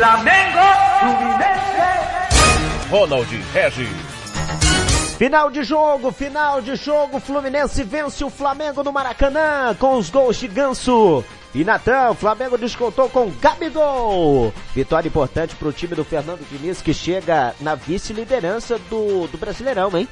Flamengo, Fluminense. Ronald Regis. Final de jogo, final de jogo, Fluminense vence o Flamengo no Maracanã com os gols de Ganso. E Natan, o Flamengo descontou com Gabigol. Vitória importante para o time do Fernando Diniz que chega na vice-liderança do, do Brasileirão, hein?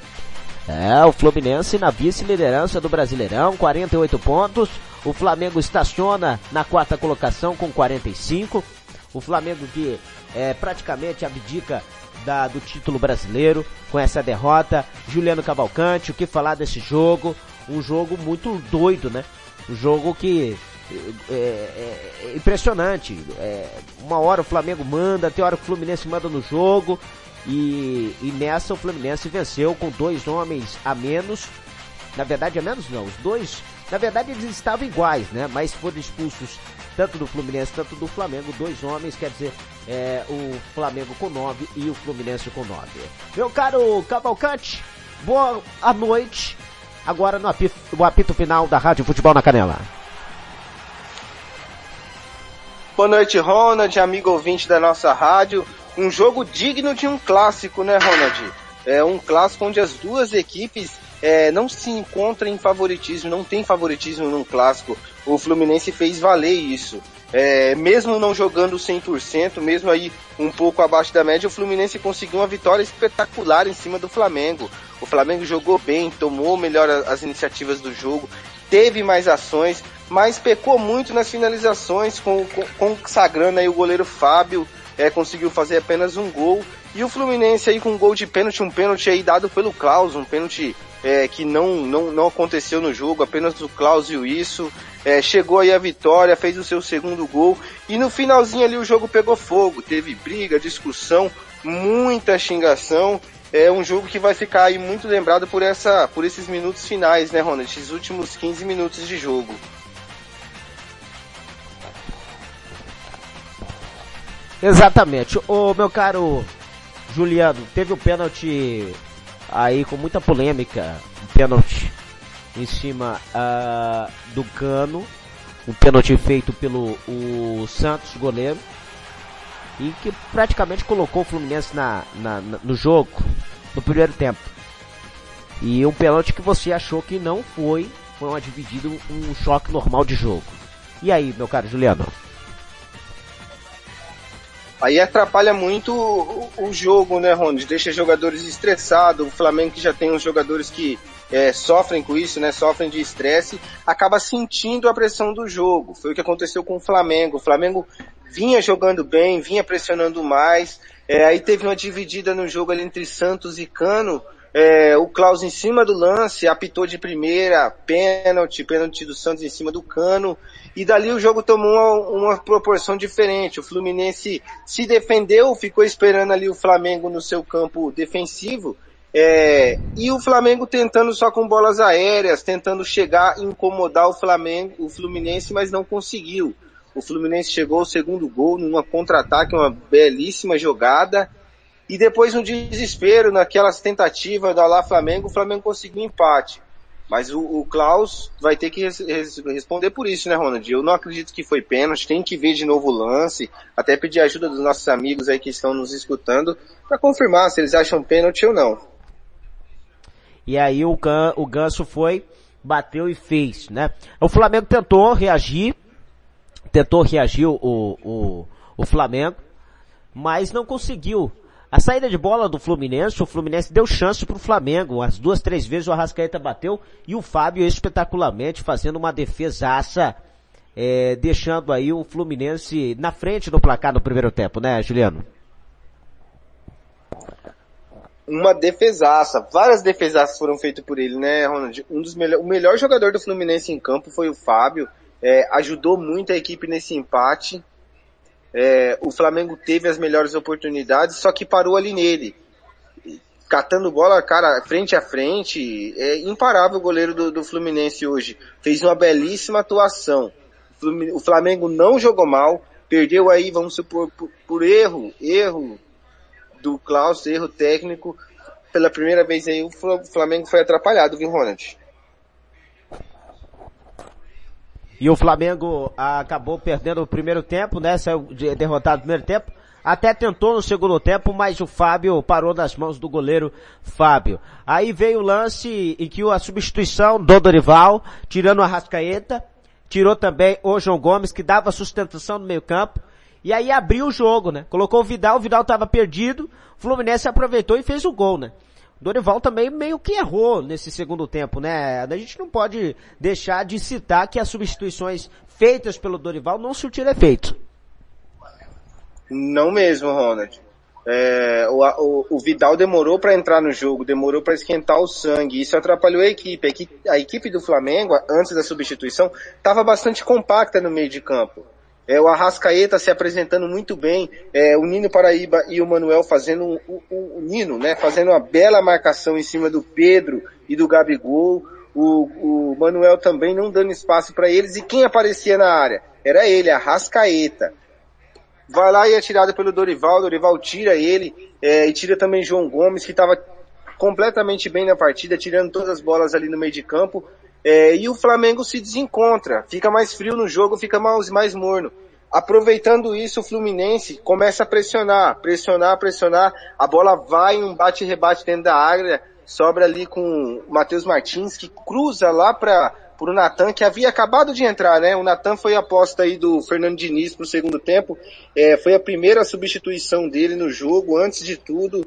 É, o Fluminense na vice-liderança do Brasileirão, 48 pontos. O Flamengo estaciona na quarta colocação com 45. O Flamengo que é, praticamente abdica da, do título brasileiro com essa derrota. Juliano Cavalcante, o que falar desse jogo? Um jogo muito doido, né? Um jogo que é, é, é impressionante. É, uma hora o Flamengo manda, tem hora que o Fluminense manda no jogo. E, e nessa o Fluminense venceu com dois homens a menos. Na verdade, a menos não. Os dois, na verdade, eles estavam iguais, né? Mas foram expulsos tanto do Fluminense, tanto do Flamengo, dois homens, quer dizer, é, o Flamengo com nove e o Fluminense com nove. Meu caro Cavalcante, boa noite. Agora no apito, no apito final da Rádio Futebol na Canela. Boa noite, Ronald, amigo ouvinte da nossa rádio. Um jogo digno de um clássico, né, Ronald? É um clássico onde as duas equipes é, não se encontram em favoritismo, não tem favoritismo num clássico. O Fluminense fez valer isso. É, mesmo não jogando 100%, mesmo aí um pouco abaixo da média, o Fluminense conseguiu uma vitória espetacular em cima do Flamengo. O Flamengo jogou bem, tomou melhor as iniciativas do jogo, teve mais ações, mas pecou muito nas finalizações, com, com, consagrando aí o goleiro Fábio, é, conseguiu fazer apenas um gol. E o Fluminense aí com um gol de pênalti, um pênalti aí dado pelo Klaus, um pênalti é, que não, não, não aconteceu no jogo, apenas o Klaus viu isso. É, chegou aí a vitória, fez o seu segundo gol. E no finalzinho ali o jogo pegou fogo. Teve briga, discussão, muita xingação. É um jogo que vai ficar aí muito lembrado por, essa, por esses minutos finais, né, Ronald? Esses últimos 15 minutos de jogo. Exatamente. O meu caro Juliano, teve o pênalti aí com muita polêmica, um pênalti em cima uh, do Cano, um pênalti feito pelo o Santos goleiro e que praticamente colocou o Fluminense na, na, na, no jogo no primeiro tempo. E um pênalti que você achou que não foi, foi uma dividida, um choque normal de jogo. E aí, meu caro Juliano? Aí atrapalha muito o, o jogo, né, Ronald? Deixa jogadores estressados. O Flamengo que já tem uns jogadores que é, sofrem com isso, né? Sofrem de estresse, acaba sentindo a pressão do jogo. Foi o que aconteceu com o Flamengo. O Flamengo vinha jogando bem, vinha pressionando mais. É, aí teve uma dividida no jogo ali entre Santos e Cano. É, o Klaus em cima do lance, apitou de primeira, pênalti, pênalti do Santos em cima do Cano. E dali o jogo tomou uma, uma, proporção diferente. O Fluminense se defendeu, ficou esperando ali o Flamengo no seu campo defensivo. É, e o Flamengo tentando só com bolas aéreas, tentando chegar e incomodar o Flamengo, o Fluminense, mas não conseguiu. O Fluminense chegou ao segundo gol numa contra-ataque, uma belíssima jogada. E depois no desespero, naquelas tentativas da lá Flamengo, o Flamengo conseguiu um empate. Mas o, o Klaus vai ter que res, res, responder por isso, né, Ronald? Eu não acredito que foi pênalti, tem que ver de novo o lance, até pedir ajuda dos nossos amigos aí que estão nos escutando para confirmar se eles acham pênalti ou não. E aí o, Gan, o Ganso foi, bateu e fez, né? O Flamengo tentou reagir, tentou reagir o, o, o Flamengo, mas não conseguiu. A saída de bola do Fluminense, o Fluminense deu chance para o Flamengo. As duas, três vezes o Arrascaeta bateu e o Fábio espetacularmente fazendo uma defesaça, é, deixando aí o Fluminense na frente do placar no primeiro tempo, né, Juliano? Uma defesaça. Várias defesaças foram feitas por ele, né, Ronald? Um dos melhor, o melhor jogador do Fluminense em campo foi o Fábio. É, ajudou muito a equipe nesse empate. É, o Flamengo teve as melhores oportunidades, só que parou ali nele. Catando bola, cara, frente a frente, é imparável o goleiro do, do Fluminense hoje. Fez uma belíssima atuação. O Flamengo não jogou mal, perdeu aí, vamos supor, por, por erro, erro do Klaus, erro técnico. Pela primeira vez aí o Flamengo foi atrapalhado, viu, Ronald? E o Flamengo acabou perdendo o primeiro tempo, né? Saiu derrotado no primeiro tempo. Até tentou no segundo tempo, mas o Fábio parou nas mãos do goleiro Fábio. Aí veio o lance em que a substituição do Dorival, tirando a Rascaeta, tirou também o João Gomes, que dava sustentação no meio campo. E aí abriu o jogo, né? Colocou o Vidal, o Vidal estava perdido, o Fluminense aproveitou e fez o gol, né? Dorival também meio que errou nesse segundo tempo, né? A gente não pode deixar de citar que as substituições feitas pelo Dorival não surtiram efeito. Não mesmo, Ronald. É, o, o, o, Vidal demorou para entrar no jogo, demorou para esquentar o sangue. Isso atrapalhou a equipe. a equipe. A equipe do Flamengo, antes da substituição, estava bastante compacta no meio de campo. É, o Arrascaeta se apresentando muito bem, é, o Nino Paraíba e o Manuel fazendo um, um, o Nino, né, fazendo uma bela marcação em cima do Pedro e do Gabigol, o, o Manuel também não dando espaço para eles e quem aparecia na área? Era ele, Arrascaeta. Vai lá e é tirado pelo Dorival, Dorival tira ele é, e tira também João Gomes que estava completamente bem na partida, tirando todas as bolas ali no meio de campo é, e o Flamengo se desencontra, fica mais frio no jogo, fica mais, mais morno. Aproveitando isso, o Fluminense começa a pressionar, pressionar, pressionar. A bola vai em um bate-rebate dentro da área, sobra ali com o Matheus Martins, que cruza lá para o Natan, que havia acabado de entrar, né? O Natan foi a aposta aí do Fernando Diniz pro segundo tempo. É, foi a primeira substituição dele no jogo, antes de tudo.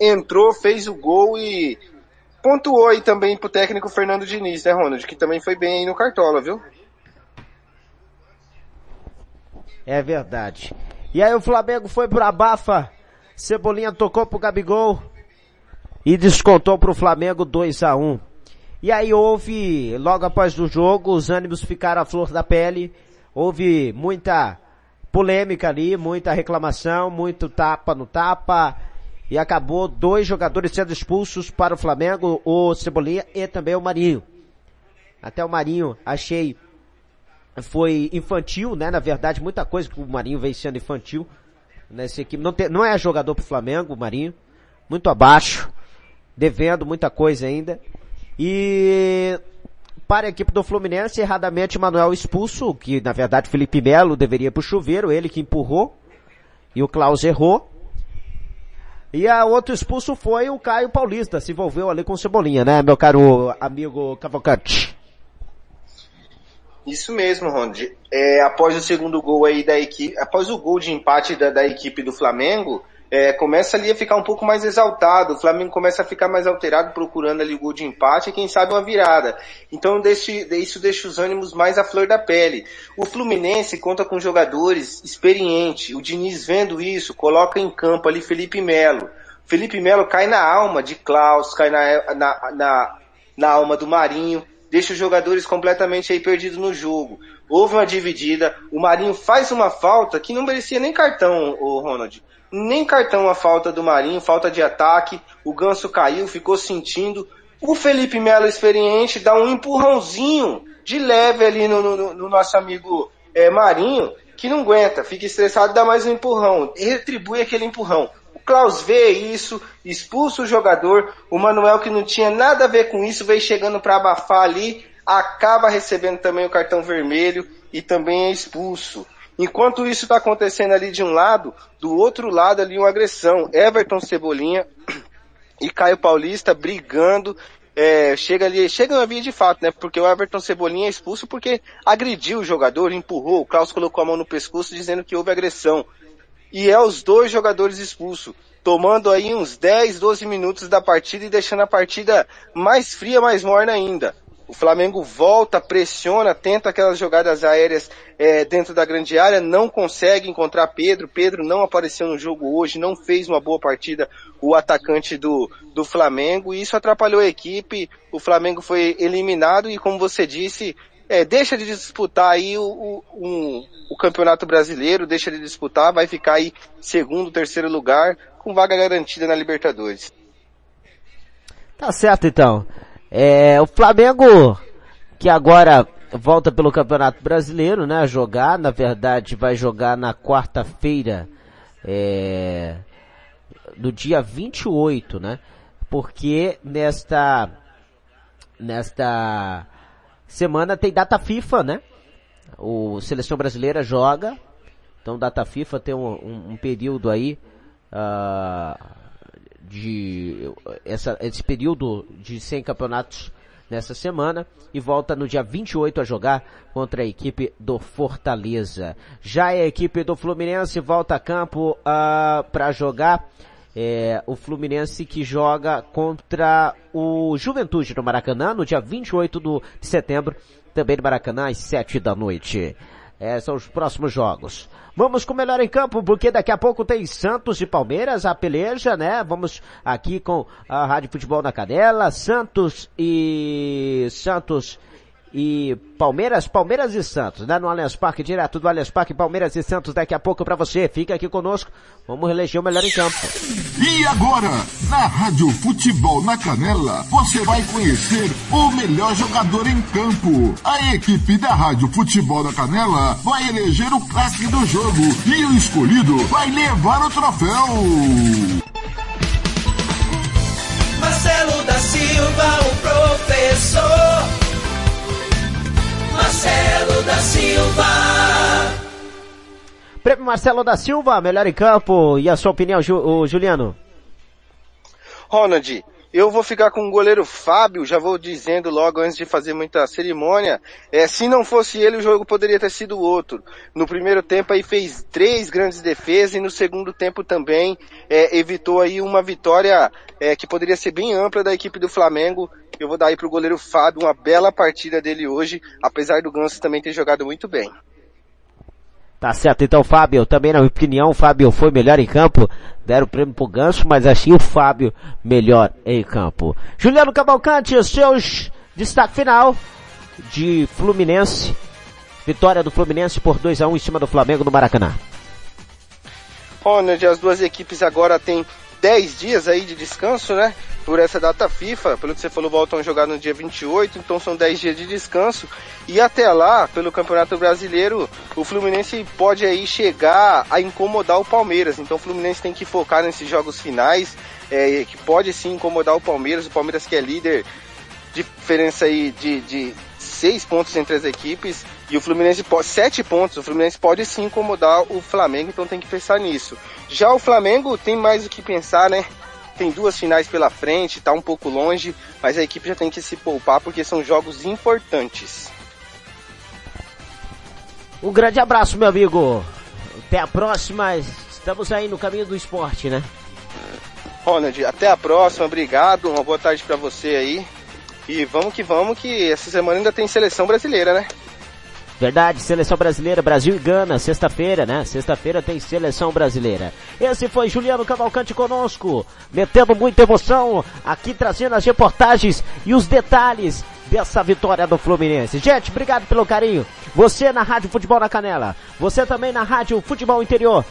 Entrou, fez o gol e pontuou aí também pro técnico Fernando Diniz, né, Ronald? Que também foi bem aí no Cartola, viu? É verdade. E aí o Flamengo foi pro abafa. Cebolinha tocou pro Gabigol e descontou pro Flamengo 2 a 1 E aí houve, logo após o jogo, os ânimos ficaram à flor da pele. Houve muita polêmica ali, muita reclamação, muito tapa no tapa e acabou dois jogadores sendo expulsos para o Flamengo, o Cebolinha e também o Marinho. Até o Marinho achei foi infantil, né? Na verdade, muita coisa que o Marinho vem sendo infantil nessa equipe. Não, tem, não é jogador para o Flamengo, o Marinho. Muito abaixo, devendo muita coisa ainda. E para a equipe do Fluminense, erradamente Manuel expulso, que na verdade Felipe Melo deveria pro chuveiro, ele que empurrou. E o Klaus errou. E a outro expulso foi o Caio Paulista, se envolveu ali com o Cebolinha, né, meu caro amigo Cavalcante? Isso mesmo, Ronald. É, após o segundo gol aí da equipe, após o gol de empate da, da equipe do Flamengo, é, começa ali a ficar um pouco mais exaltado, o Flamengo começa a ficar mais alterado, procurando ali o gol de empate e quem sabe uma virada. Então deixe, isso deixa os ânimos mais à flor da pele. O Fluminense conta com jogadores experientes, o Diniz vendo isso, coloca em campo ali Felipe Melo. Felipe Melo cai na alma de Klaus, cai na, na, na, na alma do Marinho, deixa os jogadores completamente aí perdidos no jogo. Houve uma dividida, o Marinho faz uma falta que não merecia nem cartão, o Ronald nem cartão a falta do Marinho, falta de ataque, o Ganso caiu, ficou sentindo. O Felipe Melo experiente dá um empurrãozinho de leve ali no, no, no nosso amigo é, Marinho, que não aguenta, fica estressado, dá mais um empurrão, retribui aquele empurrão. Klaus vê isso, expulsa o jogador, o Manuel que não tinha nada a ver com isso, veio chegando para abafar ali, acaba recebendo também o cartão vermelho e também é expulso. Enquanto isso está acontecendo ali de um lado, do outro lado ali uma agressão. Everton Cebolinha e Caio Paulista brigando. É, chega ali, chega na via de fato, né? Porque o Everton Cebolinha é expulso porque agrediu o jogador, empurrou, o Klaus colocou a mão no pescoço dizendo que houve agressão. E é os dois jogadores expulsos, tomando aí uns 10, 12 minutos da partida e deixando a partida mais fria, mais morna ainda. O Flamengo volta, pressiona, tenta aquelas jogadas aéreas é, dentro da grande área, não consegue encontrar Pedro. Pedro não apareceu no jogo hoje, não fez uma boa partida o atacante do, do Flamengo e isso atrapalhou a equipe. O Flamengo foi eliminado e, como você disse, é, deixa de disputar aí o, o, um, o campeonato brasileiro, deixa de disputar, vai ficar aí segundo, terceiro lugar, com vaga garantida na Libertadores. Tá certo então. É, o Flamengo, que agora volta pelo Campeonato Brasileiro, né, a jogar, na verdade vai jogar na quarta-feira, é, do dia 28, né, porque nesta, nesta semana tem data FIFA, né, o Seleção Brasileira joga, então data FIFA tem um, um, um período aí, uh, de, essa, esse período de 100 campeonatos nessa semana e volta no dia 28 a jogar contra a equipe do Fortaleza. Já a equipe do Fluminense volta a campo uh, ah, para jogar é, o Fluminense que joga contra o Juventude no Maracanã no dia 28 do, de setembro, também no Maracanã às 7 da noite. É, são os próximos jogos. Vamos com o melhor em campo, porque daqui a pouco tem Santos e Palmeiras, a peleja, né? Vamos aqui com a Rádio Futebol na Canela, Santos e Santos e Palmeiras, Palmeiras e Santos, né? No Allianz Parque, direto do Allianz Parque, Palmeiras e Santos daqui a pouco para você. Fica aqui conosco, vamos eleger o melhor em campo. E agora, na Rádio Futebol na Canela, você vai conhecer o melhor jogador em campo. A equipe da Rádio Futebol na Canela vai eleger o craque do jogo e o escolhido vai levar o troféu. Marcelo da Silva, o professor. Marcelo da Silva. Prêmio Marcelo da Silva, melhor em campo. E a sua opinião, Ju, Juliano? Ronald, eu vou ficar com o goleiro Fábio, já vou dizendo logo antes de fazer muita cerimônia. É, se não fosse ele, o jogo poderia ter sido outro. No primeiro tempo aí fez três grandes defesas e no segundo tempo também é, evitou aí uma vitória é, que poderia ser bem ampla da equipe do Flamengo. Eu vou dar aí pro goleiro Fábio uma bela partida dele hoje, apesar do Ganso também ter jogado muito bem. Tá certo, então Fábio, também na minha opinião, o Fábio foi melhor em campo, deram o prêmio pro Ganso, mas achei o Fábio melhor em campo. Juliano Cavalcante, os seus destaque final de Fluminense, vitória do Fluminense por 2 a 1 em cima do Flamengo no Maracanã. Ronald, as duas equipes agora têm 10 dias aí de descanso, né? Por essa data FIFA, pelo que você falou, voltam a jogar no dia 28, então são 10 dias de descanso. E até lá, pelo Campeonato Brasileiro, o Fluminense pode aí chegar a incomodar o Palmeiras. Então o Fluminense tem que focar nesses jogos finais, é, que pode sim incomodar o Palmeiras. O Palmeiras que é líder, diferença aí de, de seis pontos entre as equipes e o Fluminense pode sete pontos. O Fluminense pode sim incomodar o Flamengo, então tem que pensar nisso. Já o Flamengo tem mais o que pensar, né? Tem duas finais pela frente, tá um pouco longe, mas a equipe já tem que se poupar porque são jogos importantes. Um grande abraço, meu amigo. Até a próxima. Estamos aí no caminho do esporte, né? Ronald, até a próxima. Obrigado. Uma boa tarde para você aí. E vamos que vamos, que essa semana ainda tem seleção brasileira, né? Verdade, seleção brasileira, Brasil e Gana, sexta-feira, né? Sexta-feira tem seleção brasileira. Esse foi Juliano Cavalcante conosco, metendo muita emoção, aqui trazendo as reportagens e os detalhes dessa vitória do Fluminense. Gente, obrigado pelo carinho. Você na Rádio Futebol na Canela, você também na Rádio Futebol Interior,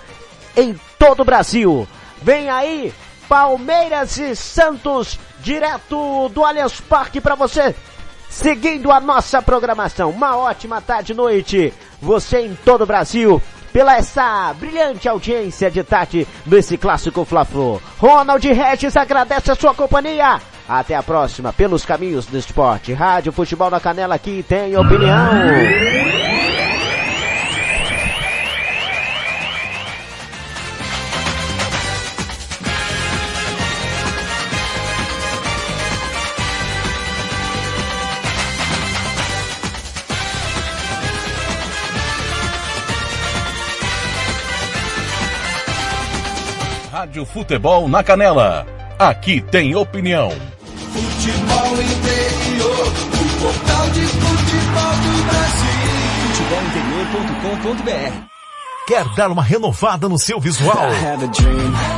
em todo o Brasil. Vem aí Palmeiras e Santos, direto do Allianz Parque para você. Seguindo a nossa programação, uma ótima tarde e noite. Você em todo o Brasil, pela essa brilhante audiência de tarde nesse clássico Fla-Flu. Ronald Regis agradece a sua companhia. Até a próxima, pelos caminhos do esporte. Rádio Futebol na Canela aqui tem opinião. Futebol na Canela. Aqui tem opinião. Futebol interior, o portal de futebol do Brasil. Futebolinterior.com.br Quer dar uma renovada no seu visual?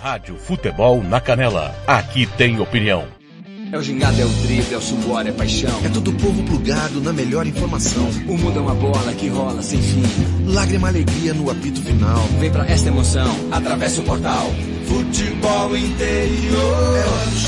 Rádio Futebol na Canela. Aqui tem opinião. É o gingado, é o drible, é o suor, é paixão. É todo o povo plugado na melhor informação. O mundo é uma bola que rola sem fim. Lágrima, alegria no apito final. Vem pra esta emoção, atravessa o portal. Futebol interior.